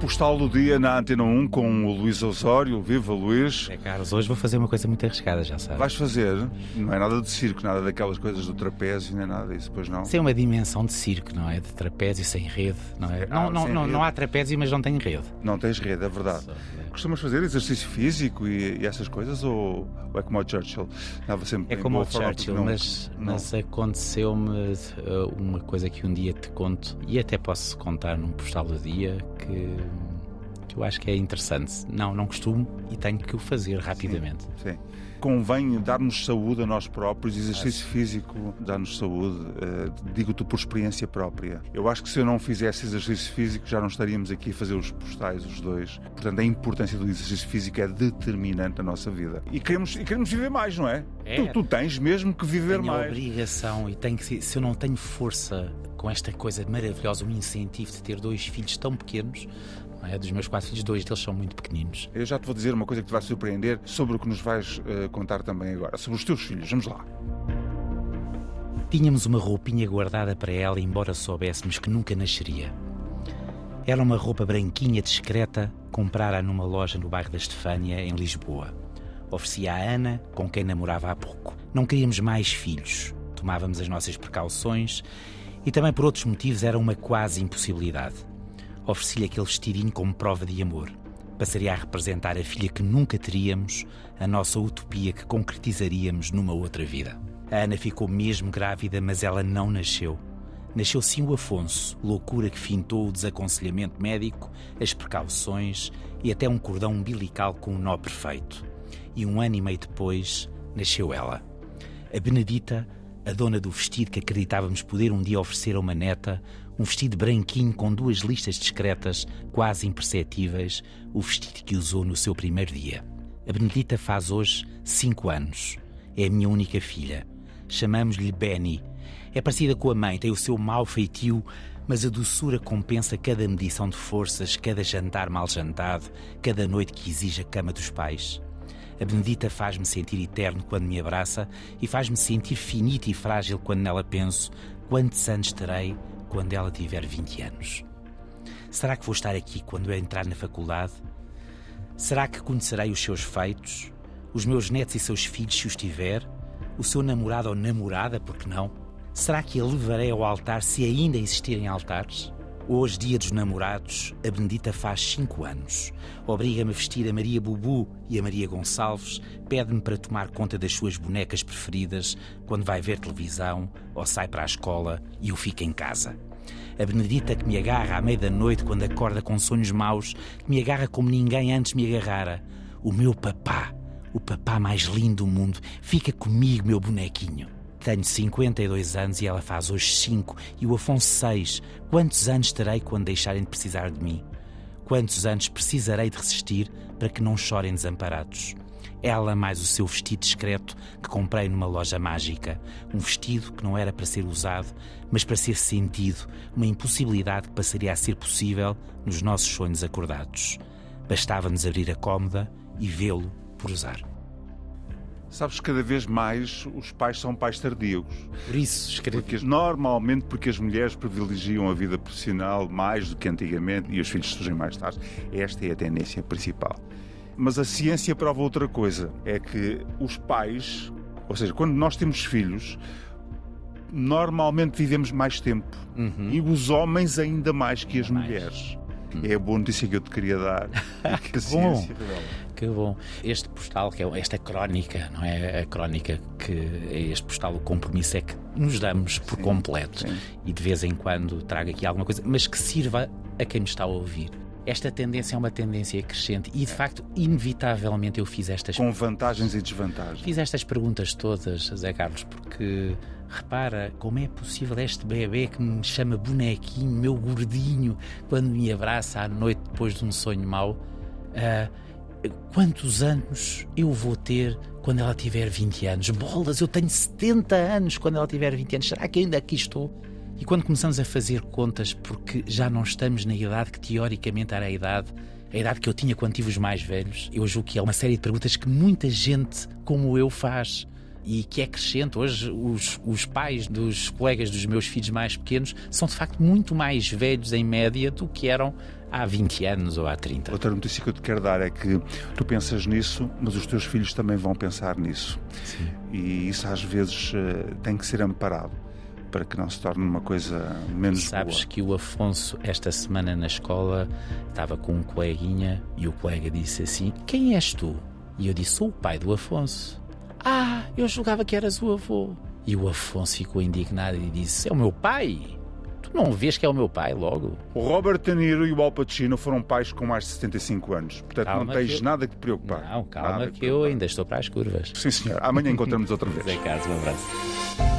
postal do dia na Antena 1 com o Luís Osório. Viva Luís! É, Carlos, hoje vou fazer uma coisa muito arriscada, já sabes. Vais fazer? Não é nada de circo, nada daquelas coisas do trapézio, nem nada disso, pois não? Tem uma dimensão de circo, não é? De trapézio sem rede, não é? Ah, não, não, sem não, não há trapézio, mas não tem rede. Não tens rede, é verdade. Só, é. Costumas fazer exercício físico e, e essas coisas ou, ou é como o Churchill? Dava sempre É como o Churchill, não- mas, mas aconteceu-me uh, uma coisa que um dia te conto e até posso contar num postal do dia que, eh, que eu acho que é interessante. Não, não costumo e tenho que o fazer rapidamente. Sim. Convém dar-nos saúde a nós próprios, exercício físico dá-nos saúde, eh, digo-te por experiência própria. Eu acho que se eu não fizesse exercício físico já não estaríamos aqui a fazer os postais, os dois. Portanto, a importância do exercício físico é determinante na nossa vida. E queremos, e queremos viver mais, não é? É. Tu, tu tens mesmo que viver Tenho mais. obrigação e tenho que se eu não tenho força com esta coisa maravilhosa, um incentivo de ter dois filhos tão pequenos, é? dos meus quatro filhos, dois deles são muito pequeninos. Eu já te vou dizer uma coisa que te vai surpreender sobre o que nos vais eh, contar também agora, sobre os teus filhos. Vamos lá. Tínhamos uma roupinha guardada para ela, embora soubéssemos que nunca nasceria. Era uma roupa branquinha, discreta, comprara numa loja no bairro da Estefânia, em Lisboa. Oferecia à Ana, com quem namorava há pouco. Não queríamos mais filhos. Tomávamos as nossas precauções e também por outros motivos era uma quase impossibilidade. Ofereci-lhe aquele vestidinho como prova de amor. Passaria a representar a filha que nunca teríamos, a nossa utopia que concretizaríamos numa outra vida. A Ana ficou mesmo grávida, mas ela não nasceu. Nasceu sim o Afonso, loucura que fintou o desaconselhamento médico, as precauções e até um cordão umbilical com um nó perfeito. E um ano e meio depois, nasceu ela. A Benedita, a dona do vestido que acreditávamos poder um dia oferecer a uma neta, um vestido branquinho com duas listas discretas, quase imperceptíveis, o vestido que usou no seu primeiro dia. A Benedita faz hoje cinco anos. É a minha única filha. Chamamos-lhe Benny. É parecida com a mãe, tem o seu mau feitio, mas a doçura compensa cada medição de forças, cada jantar mal jantado, cada noite que exige a cama dos pais. A Benedita faz-me sentir eterno quando me abraça e faz-me sentir finito e frágil quando nela penso quantos anos terei quando ela tiver 20 anos. Será que vou estar aqui quando eu entrar na faculdade? Será que conhecerei os seus feitos? Os meus netos e seus filhos, se os tiver? O seu namorado ou namorada, por que não? Será que a levarei ao altar se ainda existirem altares? Hoje, dia dos namorados, a Benedita faz cinco anos. Obriga-me a vestir a Maria Bubu e a Maria Gonçalves, pede-me para tomar conta das suas bonecas preferidas quando vai ver televisão ou sai para a escola e eu fico em casa. A Benedita que me agarra à meia da noite quando acorda com sonhos maus, que me agarra como ninguém antes me agarrara. O meu papá, o papá mais lindo do mundo, fica comigo, meu bonequinho. Tenho 52 anos e ela faz hoje 5 e o Afonso 6. Quantos anos terei quando deixarem de precisar de mim? Quantos anos precisarei de resistir para que não chorem desamparados? Ela mais o seu vestido discreto que comprei numa loja mágica. Um vestido que não era para ser usado, mas para ser sentido. Uma impossibilidade que passaria a ser possível nos nossos sonhos acordados. Bastava-nos abrir a cômoda e vê-lo por usar. Sabes que cada vez mais os pais são pais tardios. Por isso, escrevi. Porque, normalmente porque as mulheres privilegiam a vida profissional mais do que antigamente e os filhos surgem mais tarde. Esta é a tendência principal. Mas a ciência prova outra coisa: é que os pais, ou seja, quando nós temos filhos, normalmente vivemos mais tempo. E os homens ainda mais que as Mais. mulheres. É a boa notícia que eu te queria dar. que a bom. Que bom. Este postal, que é esta crónica, não é? A crónica que é este postal, o compromisso é que nos damos por Sim, completo. sim. E de vez em quando trago aqui alguma coisa, mas que sirva a quem me está a ouvir. Esta tendência é uma tendência crescente e, de facto, inevitavelmente eu fiz estas Com vantagens e desvantagens. Fiz estas perguntas todas, Zé Carlos, porque repara como é possível este bebê que me chama bonequinho, meu gordinho, quando me abraça à noite depois de um sonho mau. ah, quantos anos eu vou ter quando ela tiver 20 anos? Bolas, eu tenho 70 anos quando ela tiver 20 anos. Será que ainda aqui estou? E quando começamos a fazer contas, porque já não estamos na idade que teoricamente era a idade, a idade que eu tinha quando tive os mais velhos, eu julgo que é uma série de perguntas que muita gente como eu faz. E que é crescente. Hoje, os, os pais dos colegas dos meus filhos mais pequenos são de facto muito mais velhos em média do que eram há 20 anos ou há 30. Outra notícia que eu te quero dar é que tu pensas nisso, mas os teus filhos também vão pensar nisso. Sim. E isso às vezes eh, tem que ser amparado para que não se torne uma coisa menos Sabes boa. que o Afonso, esta semana na escola, estava com um coleguinha e o colega disse assim: Quem és tu? E eu disse: Sou o pai do Afonso. Ah, eu julgava que eras o avô. E o Afonso ficou indignado e disse: É o meu pai? Tu não vês que é o meu pai logo? O Robert De Niro e o Al Pacino foram pais com mais de 75 anos. Portanto, Calma não tens eu- nada que te preocupar. Não, calma Nada que eu preocupar. ainda estou para as curvas. Sim, senhor. Amanhã encontramos outra vez. Zé Carlos, um abraço.